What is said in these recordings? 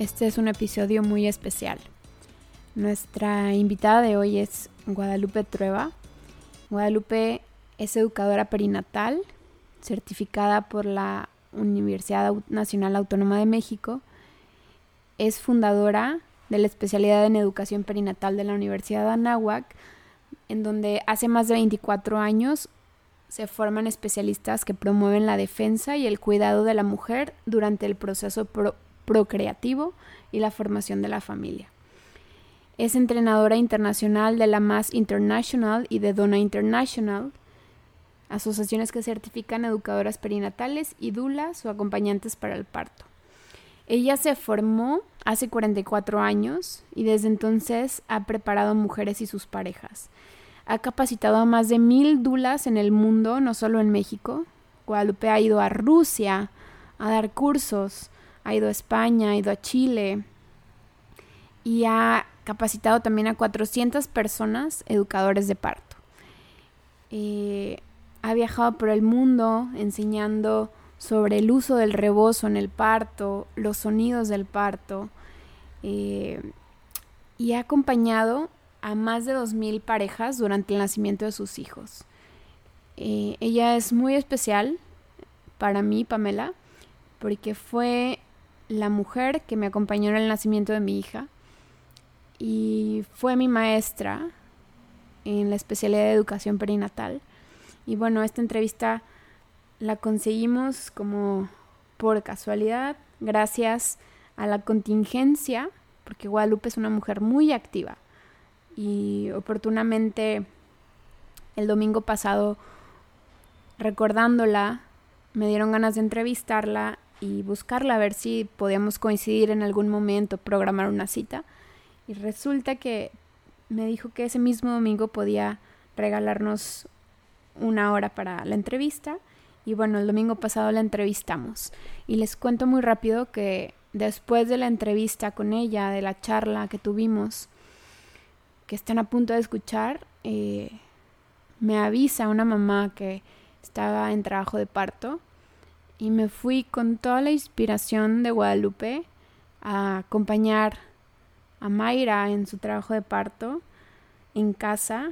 Este es un episodio muy especial. Nuestra invitada de hoy es Guadalupe Trueba. Guadalupe es educadora perinatal, certificada por la Universidad Nacional Autónoma de México. Es fundadora de la especialidad en educación perinatal de la Universidad de Anáhuac, en donde hace más de 24 años se forman especialistas que promueven la defensa y el cuidado de la mujer durante el proceso procreativo y la formación de la familia. Es entrenadora internacional de la MAS International y de Dona International, asociaciones que certifican educadoras perinatales y dulas o acompañantes para el parto. Ella se formó hace 44 años y desde entonces ha preparado mujeres y sus parejas. Ha capacitado a más de mil dulas en el mundo, no solo en México. Guadalupe ha ido a Rusia a dar cursos, ha ido a España, ha ido a Chile y ha capacitado también a 400 personas educadores de parto. Eh, ha viajado por el mundo enseñando sobre el uso del rebozo en el parto, los sonidos del parto, eh, y ha acompañado a más de 2.000 parejas durante el nacimiento de sus hijos. Eh, ella es muy especial para mí, Pamela, porque fue la mujer que me acompañó en el nacimiento de mi hija y fue mi maestra en la especialidad de educación perinatal. Y bueno, esta entrevista la conseguimos como por casualidad, gracias a la contingencia, porque Guadalupe es una mujer muy activa. Y oportunamente el domingo pasado, recordándola, me dieron ganas de entrevistarla y buscarla a ver si podíamos coincidir en algún momento, programar una cita. Y resulta que me dijo que ese mismo domingo podía regalarnos una hora para la entrevista. Y bueno, el domingo pasado la entrevistamos. Y les cuento muy rápido que después de la entrevista con ella, de la charla que tuvimos, que están a punto de escuchar, eh, me avisa una mamá que estaba en trabajo de parto y me fui con toda la inspiración de Guadalupe a acompañar a Mayra en su trabajo de parto en casa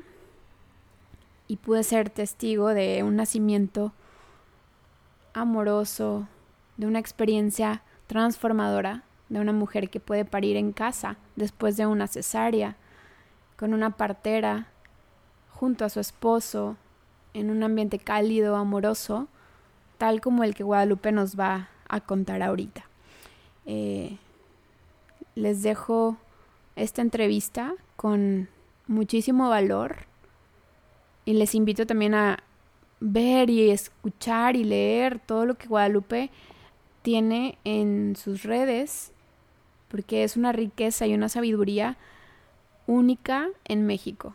y pude ser testigo de un nacimiento amoroso, de una experiencia transformadora de una mujer que puede parir en casa después de una cesárea, con una partera, junto a su esposo, en un ambiente cálido, amoroso, tal como el que Guadalupe nos va a contar ahorita. Eh, les dejo esta entrevista con muchísimo valor y les invito también a ver y escuchar y leer todo lo que Guadalupe tiene en sus redes, porque es una riqueza y una sabiduría única en México,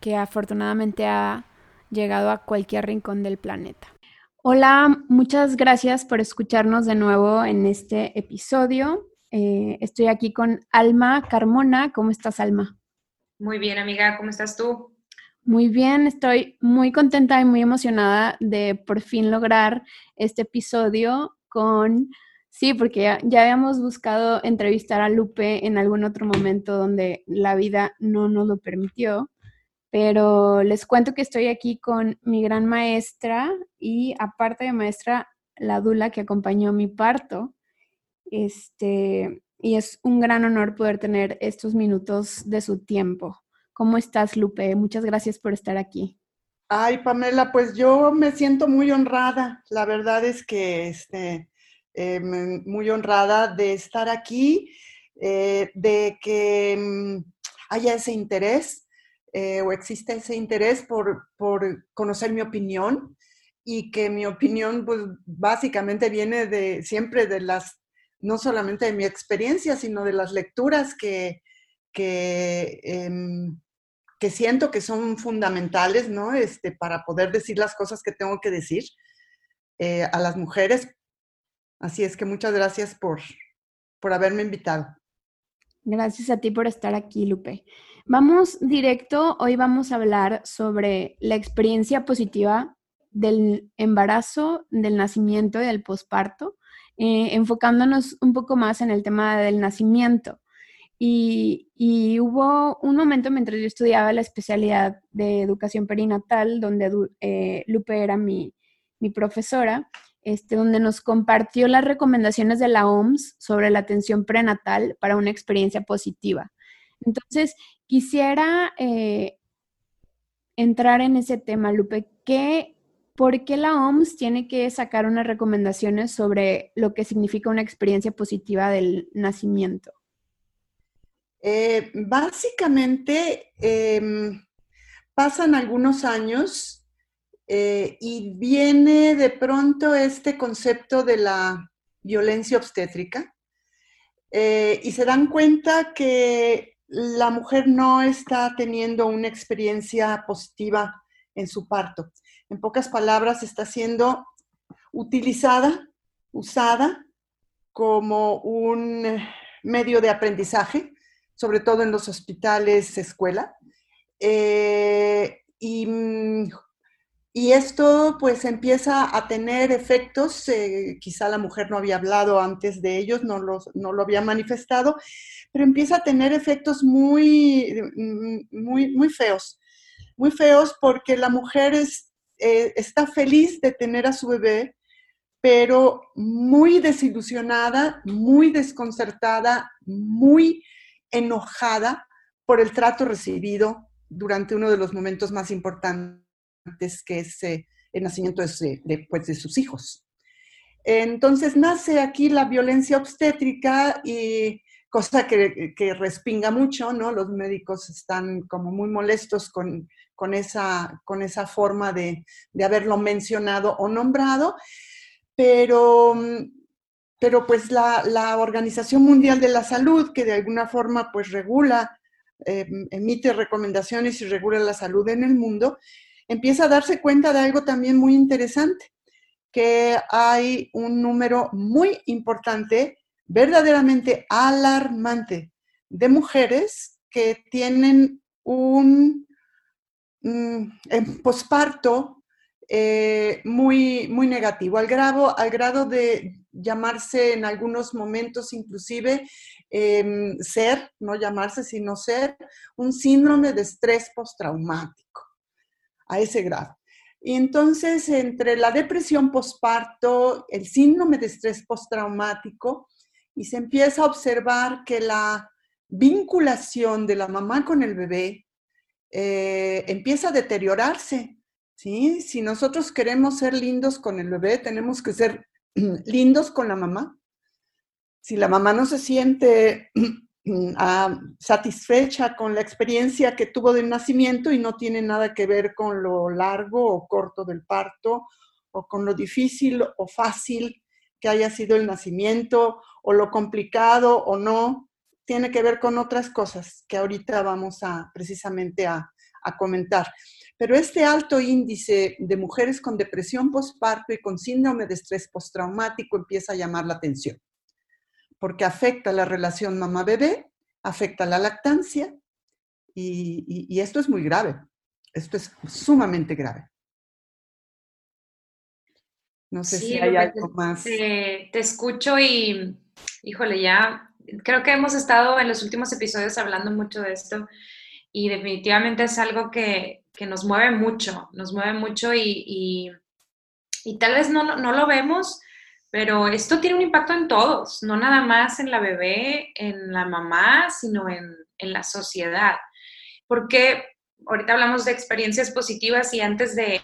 que afortunadamente ha llegado a cualquier rincón del planeta. Hola, muchas gracias por escucharnos de nuevo en este episodio. Eh, estoy aquí con Alma Carmona. ¿Cómo estás, Alma? Muy bien, amiga. ¿Cómo estás tú? Muy bien, estoy muy contenta y muy emocionada de por fin lograr este episodio con, sí, porque ya, ya, habíamos buscado entrevistar a Lupe en algún otro momento donde la vida no nos lo permitió, pero les cuento que estoy aquí con mi gran maestra y aparte de maestra, la Dula que acompañó mi parto. Este, y es un gran honor poder tener estos minutos de su tiempo. ¿Cómo estás, Lupe? Muchas gracias por estar aquí. Ay, Pamela, pues yo me siento muy honrada. La verdad es que este, eh, muy honrada de estar aquí, eh, de que mm, haya ese interés eh, o existe ese interés por, conocer mi opinión y que mi opinión pues básicamente viene de siempre de las, no solamente de mi experiencia, sino de las lecturas que, que, em, que siento que son fundamentales, ¿no? Este, para poder decir las cosas que tengo que decir eh, a las mujeres. Así es que muchas gracias por, por haberme invitado. Gracias a ti por estar aquí, Lupe. Vamos directo, hoy vamos a hablar sobre la experiencia positiva del embarazo, del nacimiento y del posparto, eh, enfocándonos un poco más en el tema del nacimiento. Y, hubo un momento mientras yo estudiaba la especialidad de educación perinatal, donde eh, Lupe era mi, mi profesora, este, donde nos compartió las recomendaciones de la OMS sobre la atención prenatal para una experiencia positiva. Entonces, quisiera eh, entrar en ese tema, Lupe. ¿Qué, ¿Por qué la OMS tiene que sacar unas recomendaciones sobre lo que significa una experiencia positiva del nacimiento? Eh, básicamente, em, pasan algunos años eh, y viene de pronto este concepto de la violencia obstétrica y se dan cuenta que la mujer no está teniendo una experiencia positiva en su parto. En pocas palabras, está siendo utilizada, usada como un medio de aprendizaje, sobre todo en los hospitales, escuela. Eh, y mm, y esto pues empieza a tener efectos, eh, quizá la mujer no había hablado antes de ellos, no, no lo había manifestado, pero empieza a tener efectos muy, mm, muy, muy feos, muy feos porque la mujer eh, está feliz de tener a su bebé, pero muy desilusionada, muy desconcertada, muy enojada por el trato recibido durante uno de los momentos más importantes que es eh, el nacimiento de, pues, de, sus hijos. Entonces nace aquí la violencia obstétrica y cosa que, respinga mucho, ¿no? Los médicos están como muy molestos con, esa, forma de, haberlo mencionado o nombrado, pero, pero pues la, Organización Mundial de la Salud, que de alguna forma pues regula, eh, emite recomendaciones y regula la salud en el mundo, empieza a darse cuenta de algo también muy interesante, que hay un número muy importante, verdaderamente alarmante, de mujeres que tienen un mm, posparto eh, muy, muy negativo, al grado, al grado de llamarse en algunos momentos inclusive em, ser, no llamarse, sino ser un síndrome de estrés postraumático a ese grado. Y entonces, entre la depresión postparto, el síndrome de estrés postraumático, y se empieza a observar que la vinculación de la mamá con el bebé eh, empieza a deteriorarse. ¿sí? Si nosotros queremos ser lindos con el bebé, tenemos que ser lindos con la mamá. Si la mamá no se siente Mm, satisfecha con la experiencia que tuvo del nacimiento y no tiene nada que ver con lo largo o corto del parto o con lo difícil o fácil que haya sido el nacimiento o lo complicado o no, tiene que ver con otras cosas que ahorita vamos a precisamente a, a comentar. Pero este alto índice de mujeres con depresión postparto y con síndrome de estrés postraumático empieza a llamar la atención porque afecta la relación mamá-bebé, afecta la lactancia y, esto es muy grave. Esto es sumamente grave. No sé si hay algo más. Te, te escucho y, híjole, ya creo que hemos estado en los últimos episodios hablando mucho de esto y definitivamente es algo que, que nos mueve mucho, nos mueve mucho y, y, y tal vez no, no, lo vemos pero esto tiene un impacto en todos, no nada más en la bebé, en la mamá, sino en, la sociedad. Porque ahorita hablamos de experiencias positivas y antes de,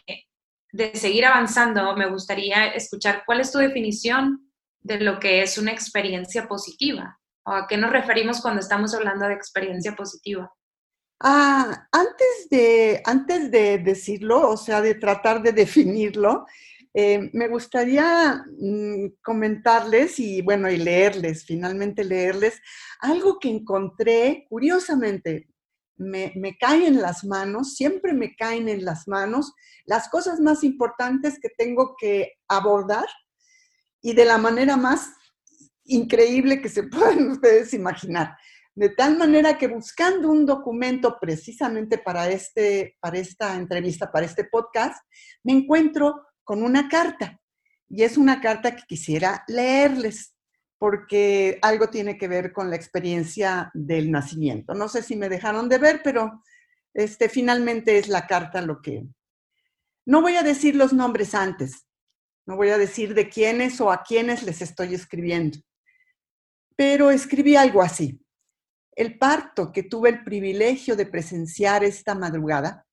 seguir avanzando, me gustaría escuchar cuál es tu definición de lo que es una experiencia positiva o a qué nos referimos cuando estamos hablando de experiencia positiva. Ah, antes de, antes de decirlo, o sea, de tratar de definirlo, Eh, me gustaría mm, comentarles y bueno, y leerles, finalmente leerles, algo que encontré, curiosamente, me, me caen en las manos, siempre me caen en las manos las cosas más importantes que tengo que abordar y de la manera más increíble que se puedan ustedes imaginar. De tal manera que buscando un documento precisamente para, este, para esta entrevista, para este podcast, me encuentro con una carta. Y es una carta que quisiera leerles porque algo tiene que ver con la experiencia del nacimiento. No sé si me dejaron de ver, pero este, finalmente es la carta lo que... No voy a decir los nombres antes, no voy a decir de quiénes o a quiénes les estoy escribiendo, pero escribí algo así. El parto que tuve el privilegio de presenciar esta madrugada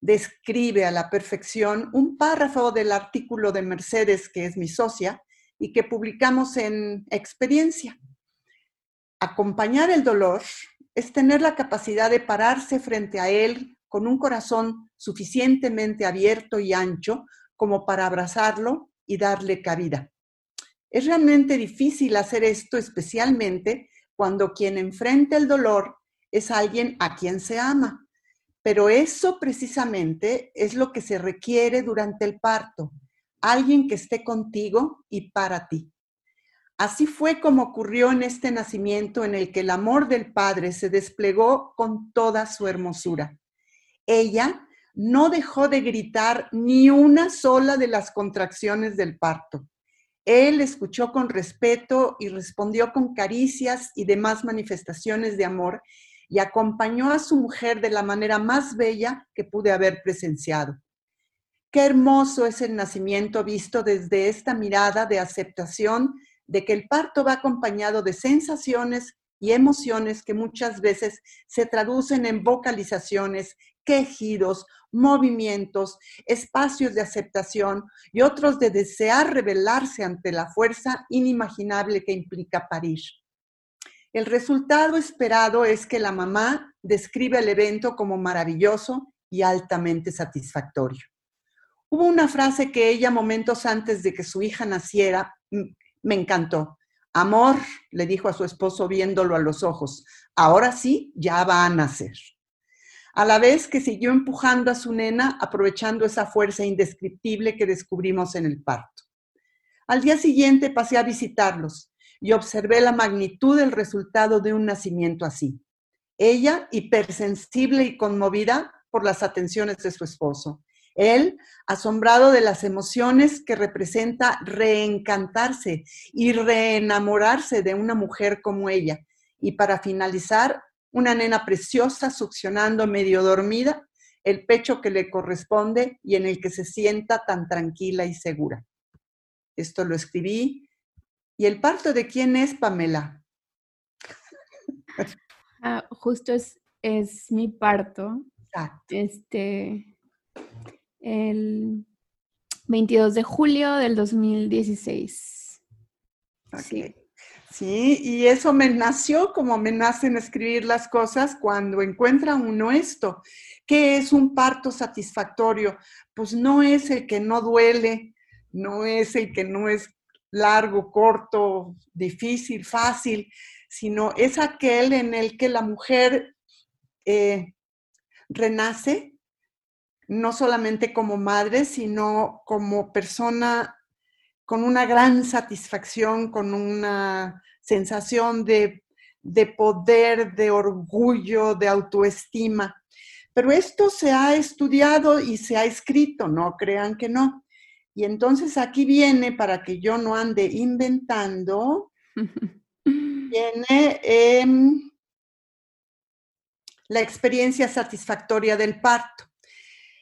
describe a la perfección un párrafo del artículo de Mercedes, que es mi socia, y que publicamos en Experiencia. Acompañar el dolor es tener la capacidad de pararse frente a él con un corazón suficientemente abierto y ancho como para abrazarlo y darle cabida. Es realmente difícil hacer esto, especialmente cuando quien enfrenta el dolor es alguien a quien se ama pero eso precisamente es lo que se requiere durante el parto, alguien que esté contigo y para ti. Así fue como ocurrió en este nacimiento en el que el amor del Padre se desplegó con toda su hermosura. Ella no dejó de gritar ni una sola de las contracciones del parto. Él escuchó con respeto y respondió con caricias y demás manifestaciones de amor y acompañó a su mujer de la manera más bella que pude haber presenciado. Qué hermoso es el nacimiento visto desde esta mirada de aceptación de que el parto va acompañado de sensaciones y emociones que muchas veces se traducen en vocalizaciones, quejidos, movimientos, espacios de aceptación y otros de desear revelarse ante la fuerza inimaginable que implica parir. El resultado esperado es que la mamá describe el evento como maravilloso y altamente satisfactorio. Hubo una frase que ella momentos antes de que su hija naciera me encantó. Amor, le dijo a su esposo viéndolo a los ojos, ahora sí, ya va a nacer. A la vez que siguió empujando a su nena, aprovechando esa fuerza indescriptible que descubrimos en el parto. Al día siguiente pasé a visitarlos y observé la magnitud del resultado de un nacimiento así. Ella, hipersensible y conmovida por las atenciones de su esposo. Él, asombrado de las emociones que representa reencantarse y reenamorarse de una mujer como ella. Y para finalizar, una nena preciosa succionando medio dormida el pecho que le corresponde y en el que se sienta tan tranquila y segura. Esto lo escribí ¿Y el parto de quién es, Pamela? Ah, justo es, es mi parto. Este, el 22 de julio del 2016. Sí. Sí, y eso me nació como me nacen escribir las cosas cuando encuentra uno esto. ¿Qué es un parto satisfactorio? Pues no es el que no duele, no es el que no es largo, corto, difícil, fácil, sino es aquel en el que la mujer eh, renace, no solamente como madre, sino como persona con una gran satisfacción, con una sensación de, de poder, de orgullo, de autoestima. Pero esto se ha estudiado y se ha escrito, no crean que no. Y entonces aquí viene, para que yo no ande inventando, viene em, la experiencia satisfactoria del parto.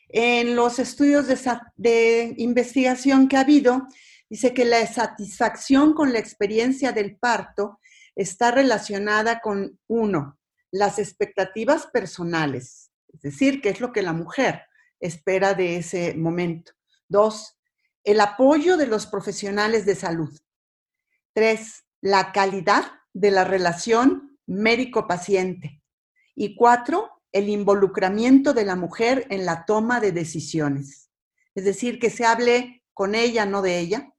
En los estudios de, de investigación que ha habido, dice que la satisfacción con la experiencia del parto está relacionada con, uno, las expectativas personales, es decir, qué es lo que la mujer espera de ese momento. Dos, el apoyo de los profesionales de salud. Tres, la calidad de la relación médico-paciente. Y cuatro, el involucramiento de la mujer en la toma de decisiones. Es decir, que se hable con ella, no de ella,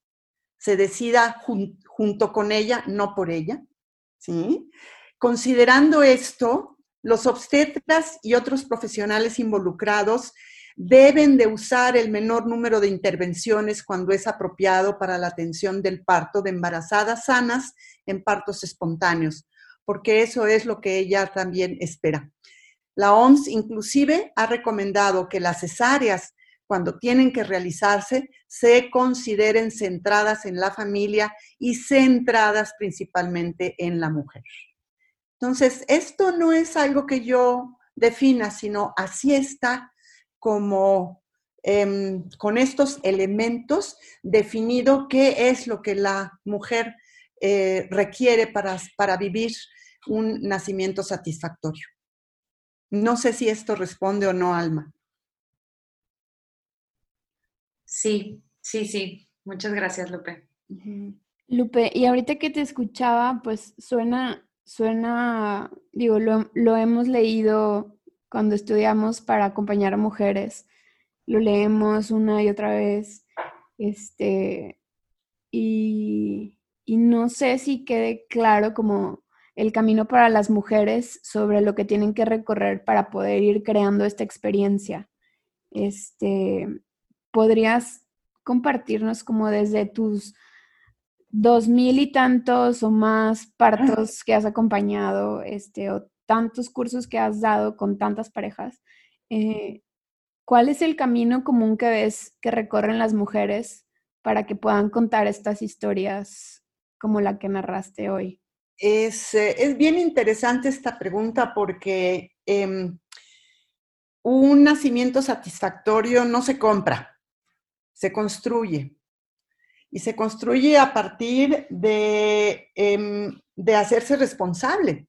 se decida junto con ella, no por ella, ¿sí? Considerando esto, los obstetras y otros profesionales involucrados deben de usar el menor número de intervenciones cuando es apropiado para la atención del parto de embarazadas sanas en partos espontáneos, porque eso es lo que ella también espera. La OMS inclusive ha recomendado que las cesáreas, cuando tienen que realizarse, se consideren centradas en la familia y centradas principalmente en la mujer. Entonces, esto no es algo que yo defina, sino así está como em, con estos elementos definido qué es lo que la mujer eh, requiere para, para vivir un nacimiento satisfactorio. No sé si esto responde o no, Alma. Sí, sí, sí. Muchas gracias, Lupe. Lupe, y ahorita que te escuchaba, pues suena, suena, digo, lo, lo hemos leído cuando estudiamos para acompañar a mujeres. Lo leemos una y otra vez. Este, y, y no sé si quede claro como el camino para las mujeres sobre lo que tienen que recorrer para poder ir creando esta experiencia. Este, ¿Podrías compartirnos como desde tus dos mil y tantos o más partos que has acompañado, este, o tantos cursos que has dado con tantas parejas, eh, ¿cuál es el camino común que ves que recorren las mujeres para que puedan contar estas historias como la que narraste hoy? Es, eh, es bien interesante esta pregunta porque em, un nacimiento satisfactorio no se compra, se construye. Y se construye a partir de, em, de hacerse responsable.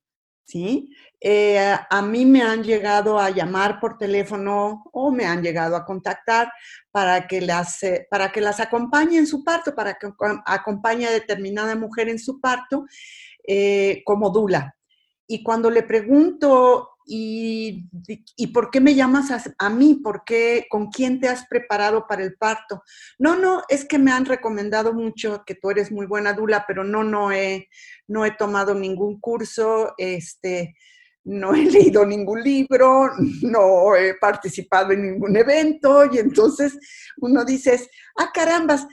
¿Sí? Eh, a mí me han llegado a llamar por teléfono o me han llegado a contactar para que las, eh, para que las acompañe en su parto, para que acompañe a determinada mujer en su parto eh, como dula. Y cuando le pregunto ¿Y, ¿Y, por qué me llamas a, mí? ¿Por qué? ¿Con quién te has preparado para el parto? No, no, es que me han recomendado mucho que tú eres muy buena dula, pero no, no he, no he tomado ningún curso, este, no he leído ningún libro, no he participado en ningún evento y entonces uno dice, ah, carambas,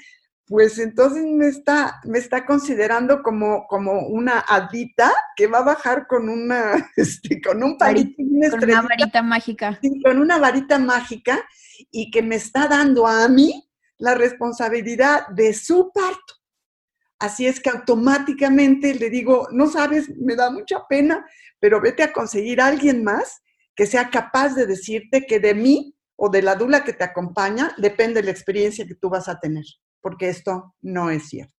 pues entonces me está, me está considerando como, como una adita que va a bajar con una, este, con un palito. Con una varita mágica. con una varita mágica y que me está dando a mí la responsabilidad de su parto. Así es que automáticamente le digo, no sabes, me da mucha pena, pero vete a conseguir a alguien más que sea capaz de decirte que de mí o de la dula que te acompaña depende la experiencia que tú vas a tener porque esto no es cierto.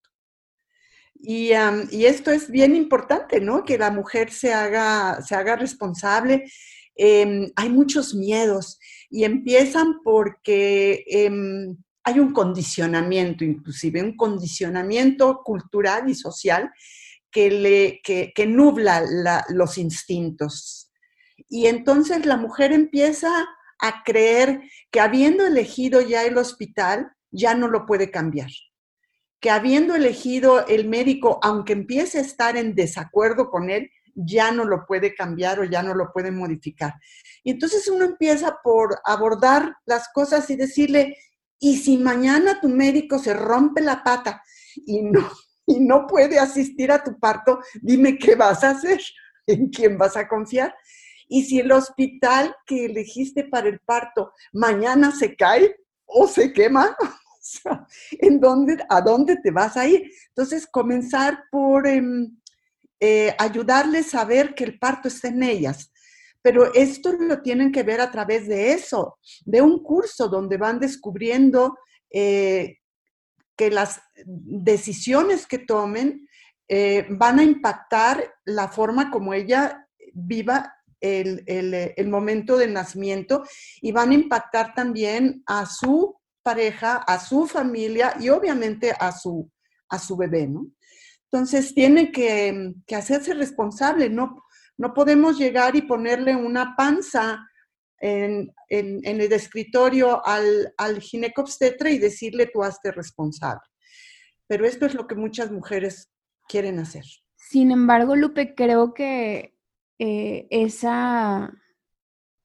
Y, esto es bien importante, ¿no? Que la mujer se haga, se haga responsable. Em, hay muchos miedos y empiezan porque em, hay un condicionamiento, inclusive un condicionamiento cultural y social que, le, que, nubla los instintos. Y entonces la mujer empieza a creer que habiendo elegido ya el hospital, ya no lo puede cambiar. Que habiendo elegido el médico, aunque empiece a estar en desacuerdo con él, ya no lo puede cambiar o ya no lo puede modificar. Y entonces uno empieza por abordar las cosas y decirle, y si mañana tu médico se rompe la pata y no, y no puede asistir a tu parto, dime qué vas a hacer, en quién vas a confiar. Y si el hospital que elegiste para el parto mañana se cae, o se quema, ¿en dónde, ¿a dónde te vas a ir? Entonces, comenzar por em, eh, ayudarles a ver que el parto está en ellas. Pero esto lo tienen que ver a través de eso, de un curso donde van descubriendo eh, que las decisiones que tomen eh, van a impactar la forma como ella viva el, momento del nacimiento y van a impactar también a su pareja, a su familia y obviamente a su, a su bebé, ¿no? Entonces tiene que, hacerse responsable, no, podemos llegar y ponerle una panza en, el escritorio al, al ginecobstetra y decirle tú hazte responsable. Pero esto es lo que muchas mujeres quieren hacer. Sin embargo, Lupe, creo que eh, esa,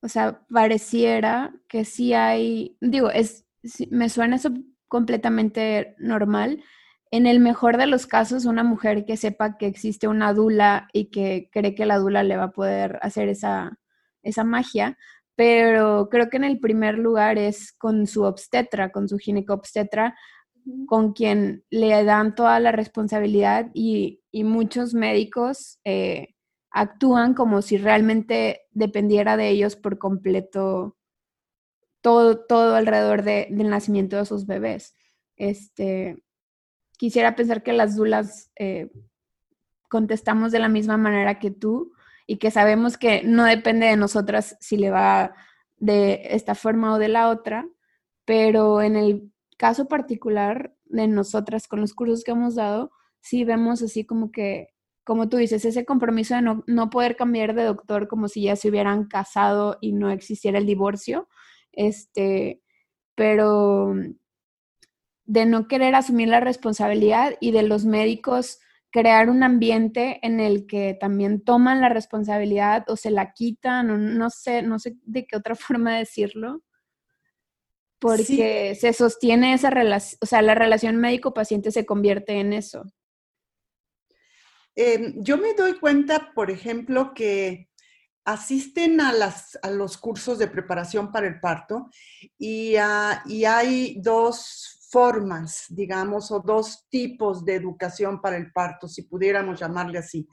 o sea, pareciera que sí hay, digo, es, me suena eso completamente normal. En el mejor de los casos, una mujer que sepa que existe una dula y que cree que la dula le va a poder hacer esa, esa magia, pero creo que en el primer lugar es con su obstetra, con su ginecobstetra, con quien le dan toda la responsabilidad y, muchos médicos eh, actúan como si realmente dependiera de ellos por completo todo, todo alrededor del nacimiento de sus bebés. Este, quisiera pensar que las dulas eh, contestamos de la misma manera que tú y que sabemos que no depende de nosotras si le va de esta forma o de la otra, pero en el caso particular de nosotras con los cursos que hemos dado, sí vemos así como que, como tú dices, ese compromiso de no, no poder cambiar de doctor como si ya se hubieran casado y no existiera el divorcio, este, pero de no querer asumir la responsabilidad y de los médicos crear un ambiente en el que también toman la responsabilidad o se la quitan, o no sé, no sé de qué otra forma decirlo, porque se sostiene esa relación, o sea, la relación médico-paciente se convierte en eso. Em, yo me doy cuenta, por ejemplo, que asisten a, los cursos de preparación para el parto y, ah, y hay dos formas, digamos, o dos tipos de educación para el parto, si pudiéramos llamarle así.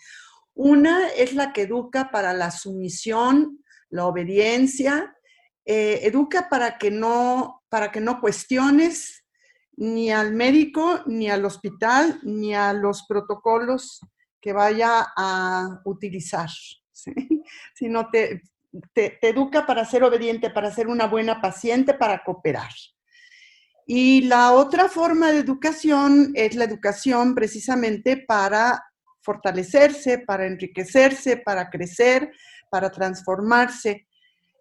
Una es la que educa para la sumisión, la obediencia, eh, educa para que, no, para que no cuestiones ni al médico, ni al hospital, ni a los protocolos que vaya a utilizar, sino te, te educa para ser obediente, para ser una buena paciente, para cooperar. Y la otra forma de educación es la educación precisamente para fortalecerse, para enriquecerse, para crecer, para transformarse.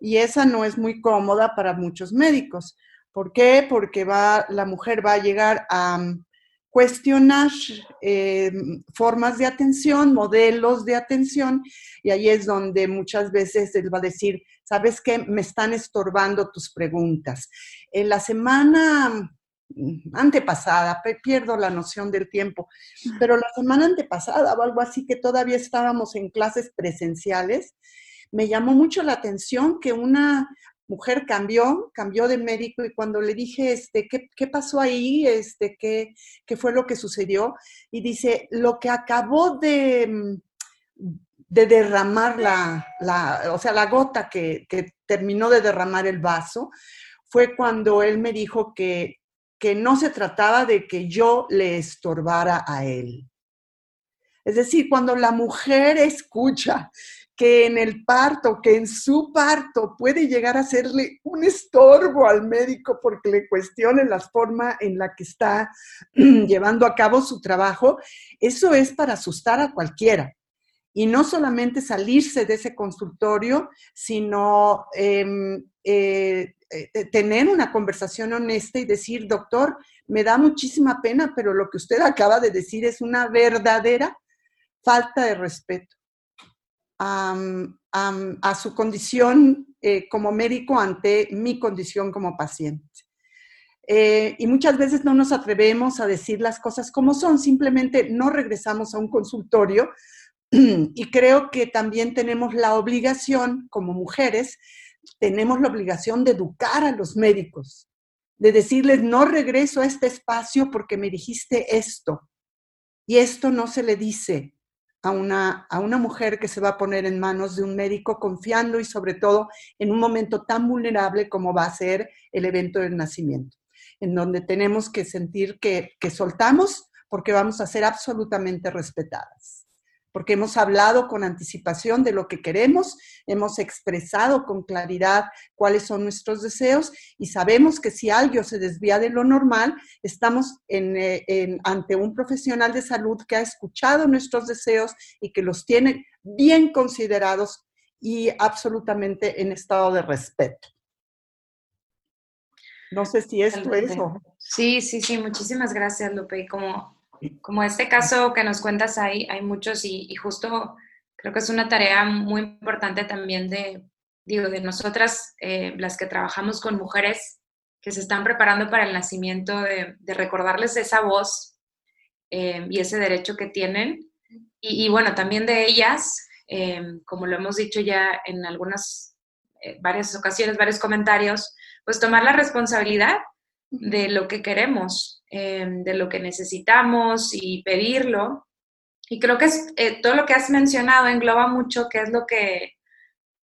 Y esa no es muy cómoda para muchos médicos. ¿Por qué? Porque va, la mujer va a llegar a cuestionar eh, formas de atención, modelos de atención, y ahí es donde muchas veces él va a decir, ¿sabes qué? Me están estorbando tus preguntas. En la semana mm, antepasada, pierdo la noción del tiempo, pero la semana antepasada o algo así que todavía estábamos en clases presenciales, me llamó mucho la atención que una mujer cambió, cambió de médico y cuando le dije, este, ¿qué, pasó ahí? Este, ¿qué, ¿Qué fue lo que sucedió? Y dice, lo que acabó de, mm, de derramar la, o sea, la gota que, terminó de derramar el vaso, fue cuando él me dijo que, que no se trataba de que yo le estorbara a él. Es decir, cuando la mujer escucha que en el parto, que en su parto puede llegar a hacerle un estorbo al médico porque le cuestione la forma en la que está llevando a cabo su trabajo, eso es para asustar a cualquiera. Y no solamente salirse de ese consultorio, sino em, eh, eh, tener una conversación honesta y decir, doctor, me da muchísima pena, pero lo que usted acaba de decir es una verdadera falta de respeto a su condición eh, como médico ante mi condición como paciente. y muchas veces no nos atrevemos a decir las cosas como son, simplemente no regresamos a un consultorio Y creo que también tenemos la obligación, como mujeres, tenemos la obligación de educar a los médicos, de decirles, no regreso a este espacio porque me dijiste esto. Y esto no se le dice a una, a una mujer que se va a poner en manos de un médico confiando y sobre todo en un momento tan vulnerable como va a ser el evento del nacimiento, en donde tenemos que sentir que, que soltamos porque vamos a ser absolutamente respetadas porque hemos hablado con anticipación de lo que queremos, hemos expresado con claridad cuáles son nuestros deseos y sabemos que si algo se desvía de lo normal, estamos eh, ante un profesional de salud que ha escuchado nuestros deseos y que los tiene bien considerados y absolutamente en estado de respeto. No sé si esto es eso. Sí, sí, sí, muchísimas gracias, Lupe. Como, como este caso que nos cuentas ahí, hay muchos y, justo creo que es una tarea muy importante también de, digo, de nosotras, eh, las que trabajamos con mujeres que se están preparando para el nacimiento, de, recordarles esa voz eh, y ese derecho que tienen. Y, bueno, también de ellas, eh, como lo hemos dicho ya en algunas, varias ocasiones, varios comentarios, pues tomar la responsabilidad de lo que queremos, em, de lo que necesitamos y pedirlo. Y creo que es, eh, todo lo que has mencionado engloba mucho qué es lo que,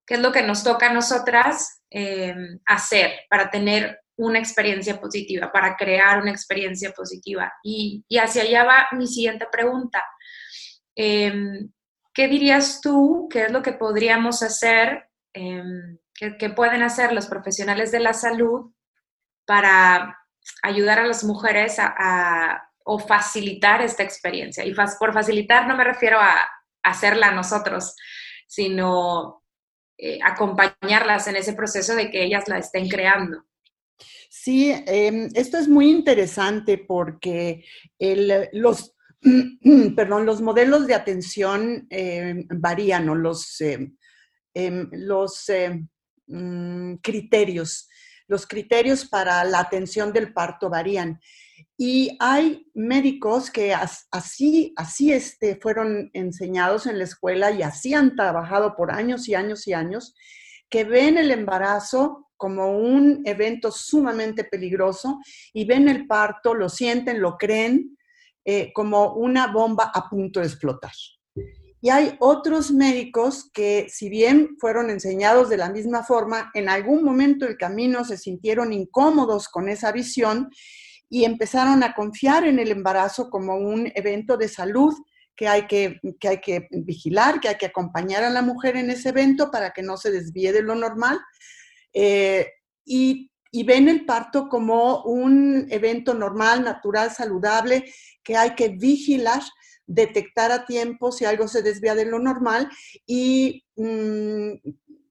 es lo que nos toca a nosotras em, hacer para tener una experiencia positiva, para crear una experiencia positiva. Y, hacia allá va mi siguiente pregunta. Em, ¿Qué dirías tú? ¿Qué es lo que podríamos hacer? ¿Qué, pueden hacer los profesionales de la salud para ayudar a las mujeres a, o facilitar esta experiencia? Y por facilitar no me refiero a hacerla nosotros, sino eh, acompañarlas en ese proceso de que ellas la estén creando. Sí, em, esto es muy interesante porque los, perdón, los modelos de atención em, varían o los, em, los Mm, criterios. Los criterios para la atención del parto varían. Y hay médicos que así, así este, fueron enseñados en la escuela y así han trabajado por años y años y años, que ven el embarazo como un evento sumamente peligroso y ven el parto, lo sienten, lo creen eh, como una bomba a punto de explotar. Y hay otros médicos que, si bien fueron enseñados de la misma forma, en algún momento del camino se sintieron incómodos con esa visión y empezaron a confiar en el embarazo como un evento de salud que hay que, que hay que vigilar, que hay que acompañar a la mujer en ese evento para que no se desvíe de lo normal. Eh, y, y ven el parto como un evento normal, natural, saludable, que hay que vigilar detectar a tiempo si algo se desvía de lo normal y mm,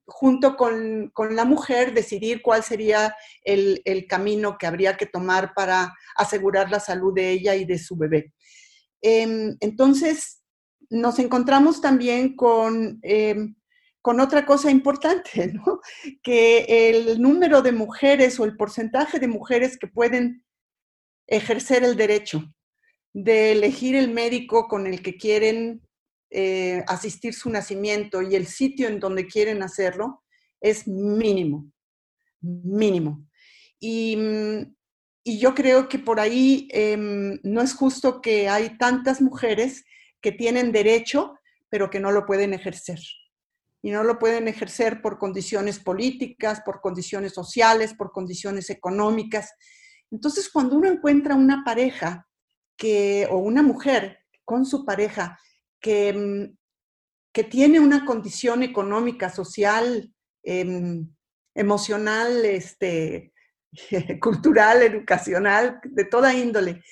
junto con, la mujer decidir cuál sería el, camino que habría que tomar para asegurar la salud de ella y de su bebé. Em, entonces, nos encontramos también con, em, con otra cosa importante, que el número de mujeres o el porcentaje de mujeres que pueden ejercer el derecho de elegir el médico con el que quieren eh, asistir su nacimiento y el sitio en donde quieren hacerlo es mínimo, mínimo. Y, mm, yo creo que por ahí em, no es justo que hay tantas mujeres que tienen derecho, pero que no lo pueden ejercer. Y no lo pueden ejercer por condiciones políticas, por condiciones sociales, por condiciones económicas. Entonces, cuando uno encuentra una pareja que, o una mujer con su pareja que, mm, que tiene una condición económica, social, em, emocional, este, cultural, educacional, de toda índole,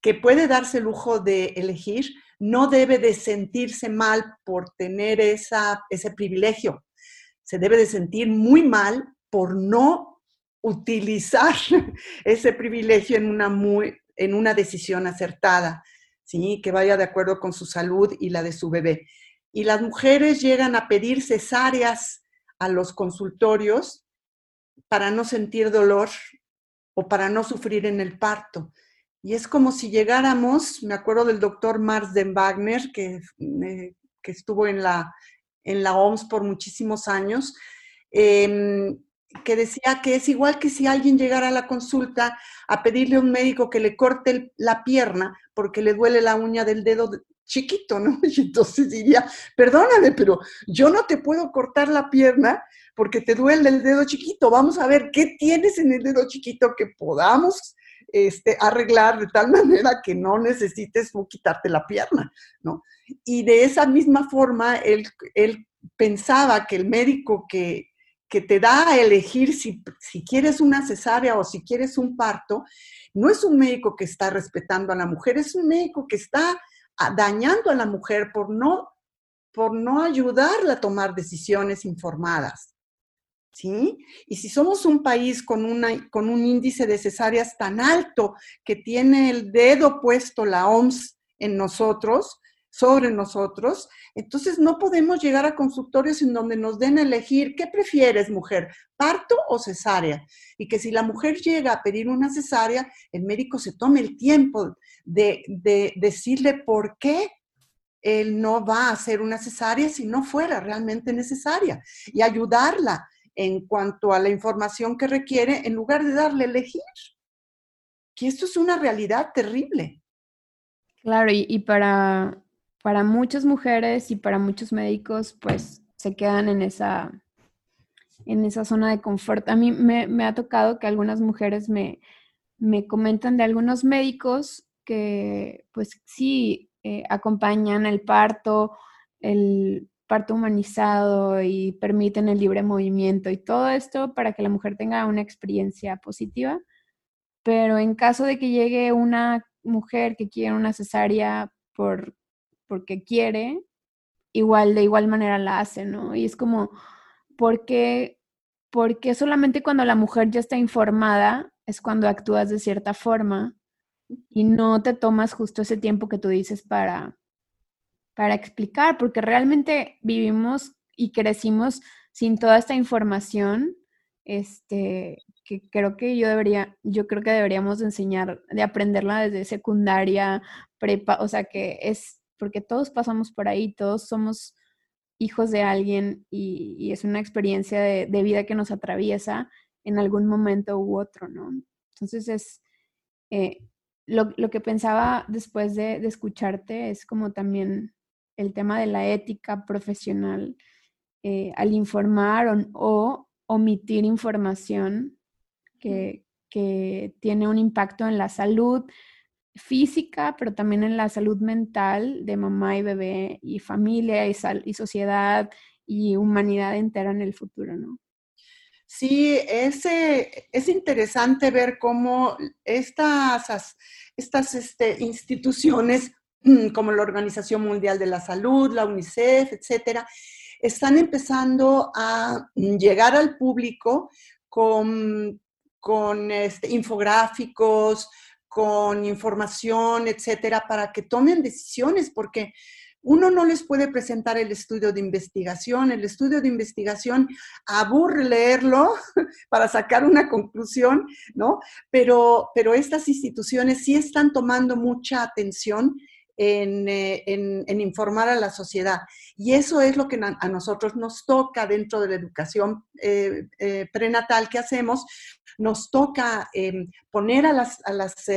que puede darse el lujo de elegir, no debe de sentirse mal por tener esa, ese privilegio. Se debe de sentir muy mal por no utilizar ese privilegio en una muy en una decisión acertada, ¿sí? que vaya de acuerdo con su salud y la de su bebé. Y las mujeres llegan a pedir cesáreas a los consultorios para no sentir dolor o para no sufrir en el parto. Y es como si llegáramos, me acuerdo del doctor Marsden Wagner, que, eh, que estuvo en la, en la OMS por muchísimos años, eh, que decía que es igual que si alguien llegara a la consulta a pedirle a un médico que le corte la pierna porque le duele la uña del dedo chiquito, ¿no? Y entonces diría, perdóname, pero yo no te puedo cortar la pierna porque te duele el dedo chiquito. Vamos a ver qué tienes en el dedo chiquito que podamos este, arreglar de tal manera que no necesites quitarte la pierna, ¿no? Y de esa misma forma, él, él pensaba que el médico que, que te da a elegir si, quieres una cesárea o si quieres un parto, no es un médico que está respetando a la mujer, es un médico que está dañando a la mujer por no, por no ayudarla a tomar decisiones informadas. ¿Sí? Y si somos un país con, una, con un índice de cesáreas tan alto que tiene el dedo puesto la OMS en nosotros, sobre nosotros, entonces no podemos llegar a consultorios en donde nos den a elegir, ¿qué prefieres, mujer? ¿Parto o cesárea? Y que si la mujer llega a pedir una cesárea, el médico se tome el tiempo de, de decirle por qué él no va a hacer una cesárea si no fuera realmente necesaria y ayudarla en cuanto a la información que requiere en lugar de darle elegir. Que esto es una realidad terrible. Claro, y, para, para muchas mujeres y para muchos médicos, pues se quedan en esa, en esa zona de confort. A mí me, ha tocado que algunas mujeres me, me comentan de algunos médicos que, pues sí, eh, acompañan el parto, el parto humanizado y permiten el libre movimiento y todo esto para que la mujer tenga una experiencia positiva. Pero en caso de que llegue una mujer que quiere una cesárea por, porque quiere, igual de igual manera la hace, ¿no? Y es como, ¿por qué, porque solamente cuando la mujer ya está informada es cuando actúas de cierta forma y no te tomas justo ese tiempo que tú dices para, para explicar, porque realmente vivimos y crecimos sin toda esta información, este, que creo que yo debería, yo creo que deberíamos enseñar, de aprenderla desde secundaria, prepa, o sea que es, porque todos pasamos por ahí, todos somos hijos de alguien y, es una experiencia de, vida que nos atraviesa en algún momento u otro, ¿no? Entonces es, eh, lo, que pensaba después de, de, escucharte es como también el tema de la ética profesional eh, al informar o, omitir información que, tiene un impacto en la salud física, pero también en la salud mental de mamá y bebé y familia y, y sociedad y humanidad entera en el futuro, ¿no? Sí, es, es interesante ver cómo estas, estas este, instituciones Mm, como la Organización Mundial de la Salud, la UNICEF, etcétera, están empezando a llegar al público con, con este, infográficos, con información, etcétera, para que tomen decisiones, porque uno no les puede presentar el estudio de investigación. El estudio de investigación aburre leerlo para sacar una conclusión, ¿no? Pero, pero estas instituciones sí están tomando mucha atención eh, en, informar a la sociedad. Y eso es lo que a nosotros nos toca dentro de la educación eh, eh, prenatal que hacemos. Nos toca poner a las,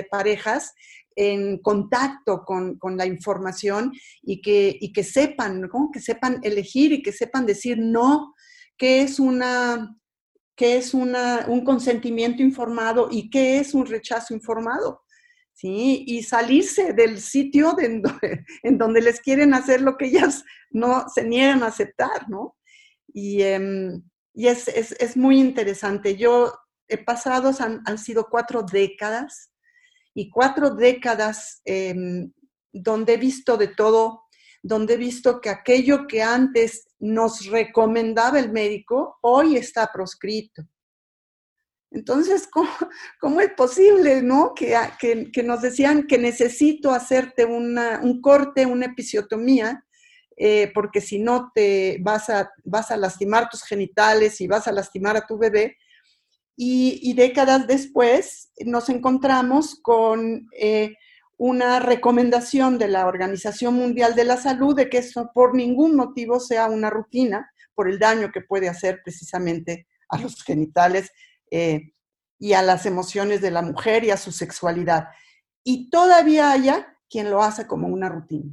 parejas en contacto con, la información y que, que sepan, que sepan elegir y que sepan decir no, qué es una qué es una, un consentimiento informado y qué es un rechazo informado. ¿Sí? Y salirse del sitio en donde les quieren hacer lo que ellas no se niegan a aceptar, ¿no? Y, em, es, muy interesante. Yo he pasado, han, han, sido cuatro décadas y cuatro décadas em, donde he visto de todo, donde he visto que aquello que antes nos recomendaba el médico, hoy está proscrito. Entonces, ¿cómo, es posible, no? Que, que, nos decían que necesito hacerte un corte, una episiotomía, eh, porque si no te vas a, vas a lastimar tus genitales y vas a lastimar a tu bebé. Y, décadas después nos encontramos con eh, una recomendación de la Organización Mundial de la Salud de que eso por ningún motivo sea una rutina por el daño que puede hacer precisamente a los genitales eh, y a las emociones de la mujer y a su sexualidad. Y todavía haya quien lo hace como una rutina.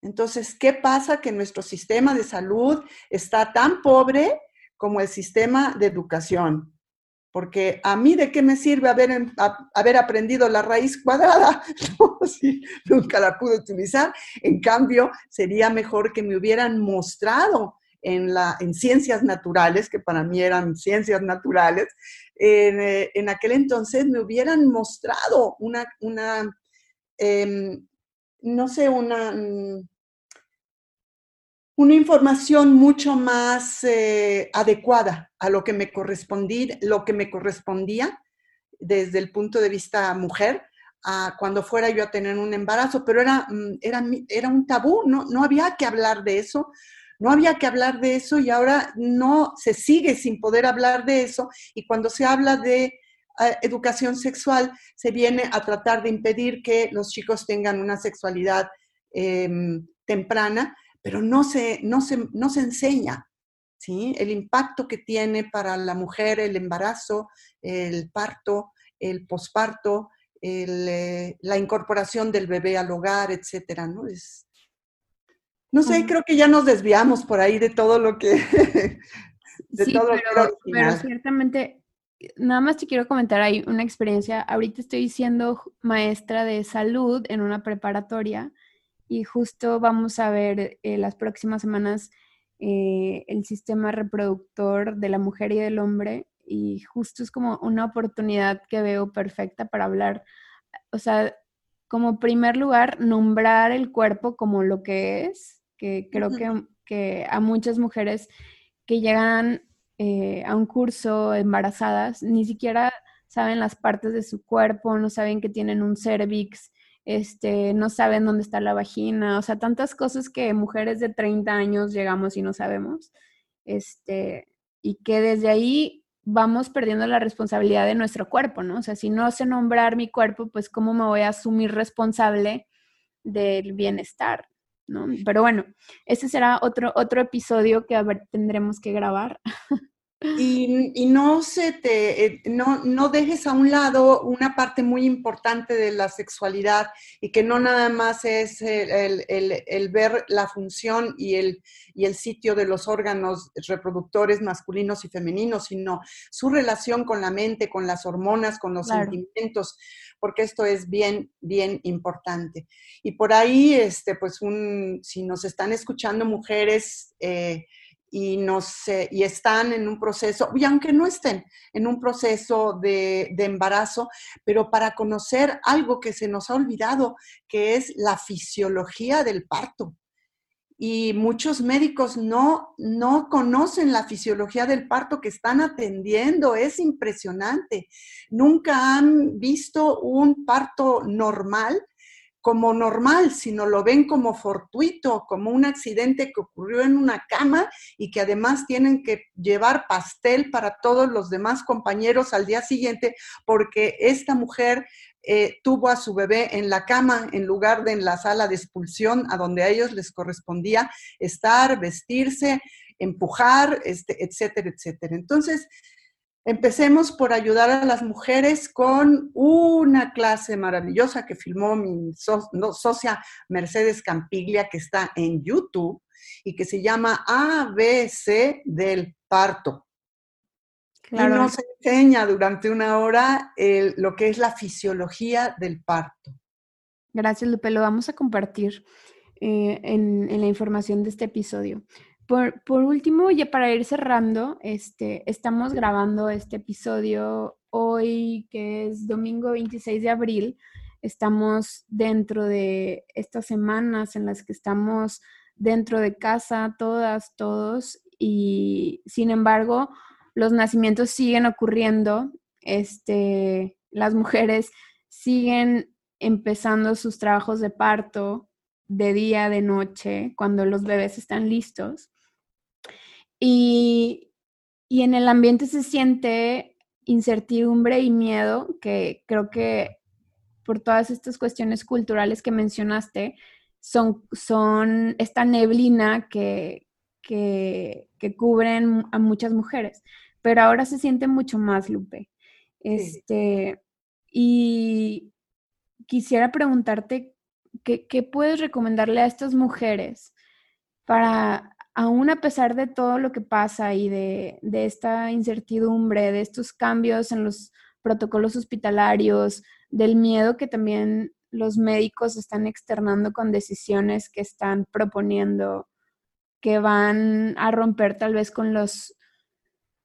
Entonces, ¿qué pasa? Que nuestro sistema de salud está tan pobre como el sistema de educación. Porque a mí de qué me sirve haber, haber aprendido la raíz cuadrada, nunca la pude utilizar. En cambio, sería mejor que me hubieran mostrado en, la, en ciencias naturales, que para mí eran ciencias naturales, en, eh, aquel entonces me hubieran mostrado una, una em, no sé, una, mm, una información mucho más eh, adecuada a lo que me correspondía, lo que me correspondía desde el punto de vista mujer, a cuando fuera yo a tener un embarazo, pero era, mm, era, era un tabú, no, no había que hablar de eso, no había que hablar de eso y ahora no se sigue sin poder hablar de eso y cuando se habla de eh, educación sexual se viene a tratar de impedir que los chicos tengan una sexualidad em, temprana pero no se, no se, no se enseña. ¿sí? El impacto que tiene para la mujer el embarazo, el parto, el posparto, eh, la incorporación del bebé al hogar, etcétera, ¿no? Es, no sé, creo que ya nos desviamos por ahí de todo lo que... de sí, todo pero, pero ciertamente, nada más te quiero comentar ahí una experiencia. Ahorita estoy siendo maestra de salud en una preparatoria y justo vamos a ver eh, las próximas semanas eh, el sistema reproductor de la mujer y del hombre y justo es como una oportunidad que veo perfecta para hablar, o sea, como primer lugar, nombrar el cuerpo como lo que es, que creo que, que a muchas mujeres que llegan eh, a un curso embarazadas, ni siquiera saben las partes de su cuerpo, no saben que tienen un cervix, este, no saben dónde está la vagina, o sea, tantas cosas que mujeres de 30 años llegamos y no sabemos, este, y que desde ahí vamos perdiendo la responsabilidad de nuestro cuerpo, ¿no? O sea, si no sé nombrar mi cuerpo, pues cómo me voy a asumir responsable del bienestar, ¿no? Pero bueno, ese será otro, otro episodio que a ver, tendremos que grabar. Y, no, se te, eh, no, no dejes a un lado una parte muy importante de la sexualidad y que no nada más es el, el, el, ver la función y el, y el sitio de los órganos reproductores masculinos y femeninos, sino su relación con la mente, con las hormonas, con los sentimientos, porque esto es bien, bien importante. Y por ahí, este, pues, un, si nos están escuchando mujeres, eh, y, y están en un proceso, y aunque no estén en un proceso de, de, embarazo, pero para conocer algo que se nos ha olvidado, que es la fisiología del parto. Y muchos médicos no, no conocen la fisiología del parto que están atendiendo. Es impresionante. Nunca han visto un parto normal como normal, sino lo ven como fortuito, como un accidente que ocurrió en una cama y que además tienen que llevar pastel para todos los demás compañeros al día siguiente porque esta mujer eh, tuvo a su bebé en la cama en lugar de en la sala de expulsión a donde a ellos les correspondía estar, vestirse, empujar, este, etcétera, etcétera. Entonces, Empecemos por ayudar a las mujeres con una clase maravillosa que filmó mi socia Mercedes Campiglia, que está en YouTube y que se llama ABC del parto. Y nos enseña durante una hora lo que es la fisiología del parto. Gracias, Lupe. Lo vamos a compartir eh, en, en la información de este episodio. Por, último, ya para ir cerrando, este, estamos grabando este episodio hoy, que es domingo 26 de abril. Estamos dentro de estas semanas en las que estamos dentro de casa, todas, todos, y sin embargo, los nacimientos siguen ocurriendo. Este, las mujeres siguen empezando sus trabajos de parto de día, de noche, cuando los bebés están listos. Y, en el ambiente se siente incertidumbre y miedo, que creo que por todas estas cuestiones culturales que mencionaste, son, son esta neblina que, que, cubren a muchas mujeres. Pero ahora se siente mucho más, Lupe. Este, Y quisiera preguntarte, ¿qué, ¿qué puedes recomendarle a estas mujeres para aún a pesar de todo lo que pasa y de, esta incertidumbre, de estos cambios en los protocolos hospitalarios, del miedo que también los médicos están externando con decisiones que están proponiendo, que van a romper tal vez con los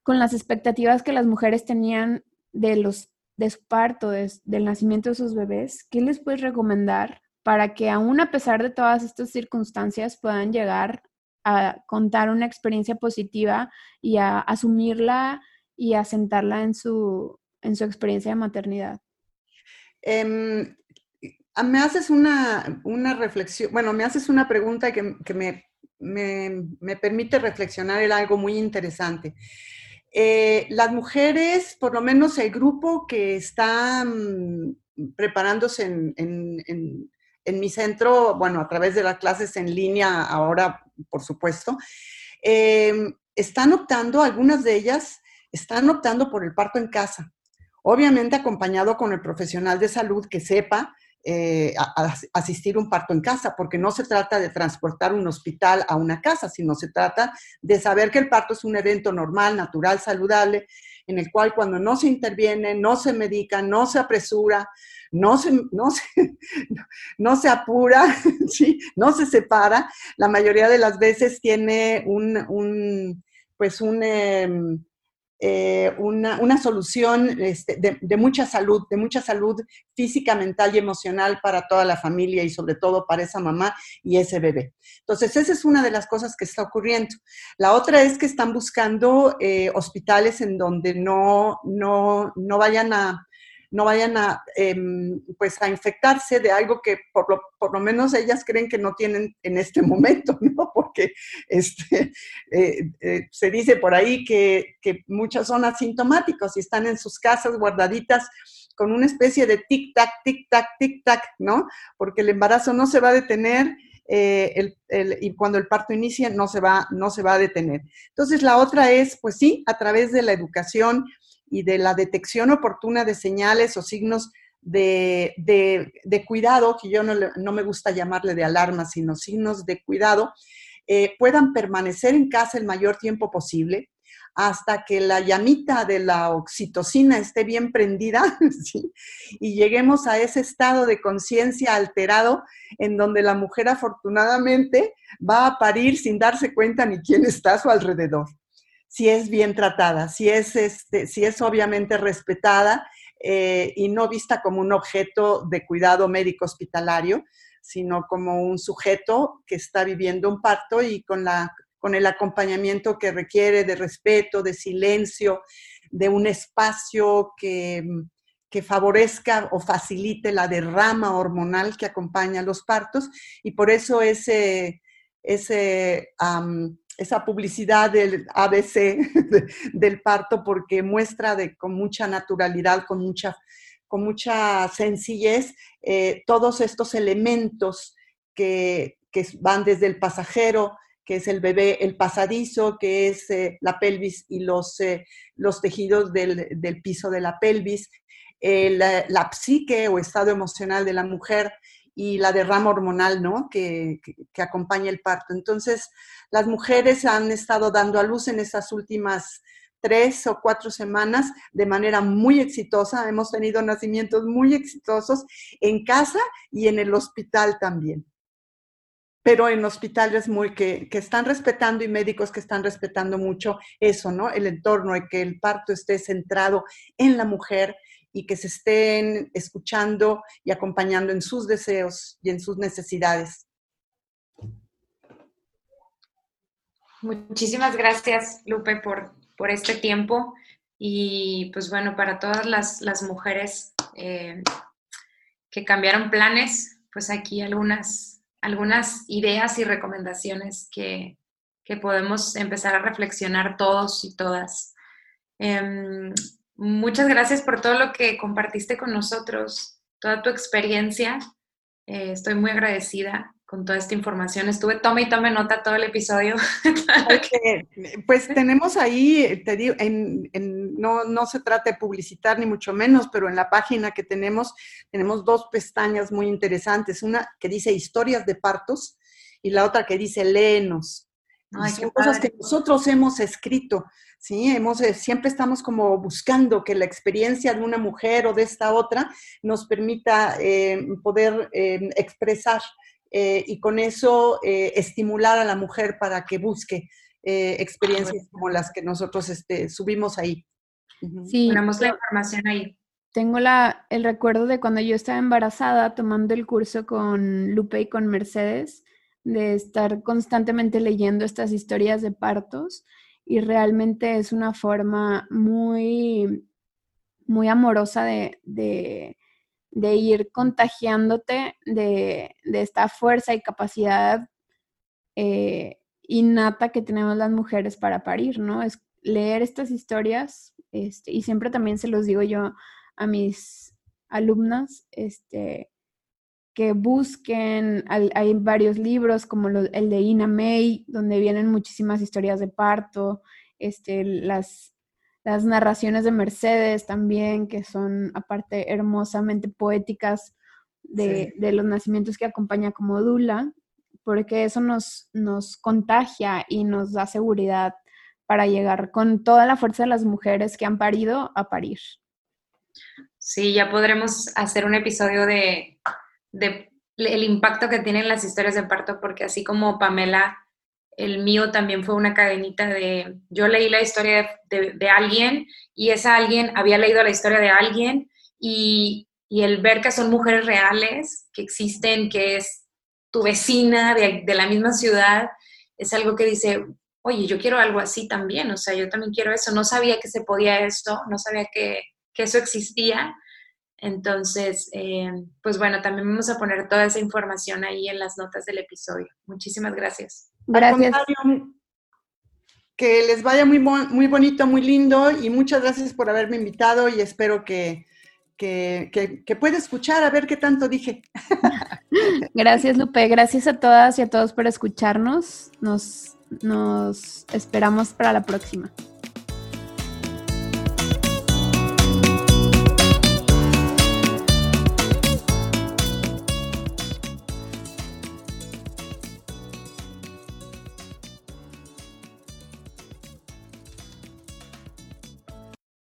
con las expectativas que las mujeres tenían de los de su parto, del nacimiento de sus bebés, ¿qué les puedes recomendar para que aún a pesar de todas estas circunstancias puedan llegar a contar una experiencia positiva y a asumirla y a sentarla en su, en su experiencia de maternidad? Em, me haces una, reflexión, bueno, me haces una pregunta que, me, me, permite reflexionar en algo muy interesante. Eh, las mujeres, por lo menos el grupo que está mm, preparándose en, mi centro, bueno, a través de las clases en línea ahora, por supuesto, em, están optando, algunas de ellas están optando por el parto en casa, obviamente acompañado con el profesional de salud que sepa eh, asistir un parto en casa, porque no se trata de transportar un hospital a una casa, sino se trata de saber que el parto es un evento normal, natural, saludable, en el cual cuando no se interviene, no se medica, no se apresura, no se, no no se apura, no se separa, la mayoría de las veces tiene un, pues un... Em, eh, una, solución este, de, mucha salud, de mucha salud física, mental y emocional para toda la familia y sobre todo para esa mamá y ese bebé. Entonces, esa es una de las cosas que está ocurriendo. La otra es que están buscando eh, hospitales en donde no, no, no vayan a no vayan a, em, pues a infectarse de algo que por lo, por lo, menos ellas creen que no tienen en este momento, ¿no? Porque este, eh, eh, se dice por ahí que, que muchas son asintomáticos y están en sus casas guardaditas con una especie de tic-tac, tic-tac, tic-tac, ¿no? Porque el embarazo no se va a detener eh, el, el, y cuando el parto inicia no se, va, no se va a detener. Entonces, la otra es, pues sí, a través de la educación, y de la detección oportuna de señales o signos de, cuidado, que yo no, me gusta llamarle de alarma, sino signos de cuidado, eh, puedan permanecer en casa el mayor tiempo posible hasta que la llamita de la oxitocina esté bien prendida y lleguemos a ese estado de conciencia alterado en donde la mujer afortunadamente va a parir sin darse cuenta ni quién está a su alrededor si es bien tratada, si es, este, si es obviamente respetada eh, y no vista como un objeto de cuidado médico hospitalario, sino como un sujeto que está viviendo un parto y con, la, con el acompañamiento que requiere de respeto, de silencio, de un espacio que, que favorezca o facilite la derrama hormonal que acompaña los partos. Y por eso ese, ese esa publicidad del ABC del parto porque muestra con mucha naturalidad, con mucha, con mucha sencillez eh, todos estos elementos que, van desde el pasajero, que es el bebé, el pasadizo, que es eh, la pelvis y los, eh, los tejidos del, piso de la pelvis, la, la, psique o estado emocional de la mujer, y la derrama hormonal, ¿no? Que, acompaña el parto. Entonces, las mujeres han estado dando a luz en estas últimas tres o cuatro semanas de manera muy exitosa. Hemos tenido nacimientos muy exitosos en casa y en el hospital también. Pero en hospitales muy que, que están respetando y médicos que están respetando mucho eso, ¿no? El entorno y que el parto esté centrado en la mujer y que se estén escuchando y acompañando en sus deseos y en sus necesidades. Muchísimas gracias, Lupe, por, por este tiempo. Y pues bueno, para todas las, mujeres eh, que cambiaron planes, pues aquí algunas, algunas ideas y recomendaciones que, podemos empezar a reflexionar todos y todas. Em, Muchas gracias por todo lo que compartiste con nosotros, toda tu experiencia. Eh, estoy muy agradecida con toda esta información. Estuve tome y tome nota todo el episodio. pues tenemos ahí, te digo, no, no se trata de publicitar ni mucho menos, pero en la página que tenemos, tenemos dos pestañas muy interesantes. Una que dice historias de partos y la otra que dice léenos. Son cosas que nosotros hemos escrito. ¿sí? Hemos, eh, siempre estamos como buscando que la experiencia de una mujer o de esta otra nos permita eh, poder eh, expresar y con eso estimular a la mujer para que busque experiencias como las que nosotros este, subimos ahí. Sí, ponemos la información ahí. Tengo la, el recuerdo de cuando yo estaba embarazada tomando el curso con Lupe y con Mercedes de estar constantemente leyendo estas historias de partos y realmente es una forma muy, muy amorosa de, ir contagiándote de, esta fuerza y capacidad eh, innata que tenemos las mujeres para parir, ¿no? Es leer estas historias este, y siempre también se los digo yo a mis alumnas, este, que busquen, hay varios libros como el de Ina May, donde vienen muchísimas historias de parto, este, las, las narraciones de Mercedes también, que son aparte hermosamente poéticas de, de los nacimientos que acompaña como Dula, porque eso nos, nos contagia y nos da seguridad para llegar con toda la fuerza de las mujeres que han parido a parir. Sí, ya podremos hacer un episodio de, el impacto que tienen las historias de parto, porque así como Pamela, el mío también fue una cadenita de, yo leí la historia de, alguien y esa alguien había leído la historia de alguien y, el ver que son mujeres reales, que existen, que es tu vecina de, de la misma ciudad, es algo que dice, oye, yo quiero algo así también, o sea, yo también quiero eso, no sabía que se podía esto, no sabía que, que eso existía. Entonces, eh, pues bueno, también vamos a poner toda esa información ahí en las notas del episodio. Muchísimas gracias. Gracias. Que les vaya muy, muy bonito, muy lindo y muchas gracias por haberme invitado y espero que, que, que, pueda escuchar a ver qué tanto dije. Gracias, Lupe. Gracias a todas y a todos por escucharnos. Nos, nos esperamos para la próxima.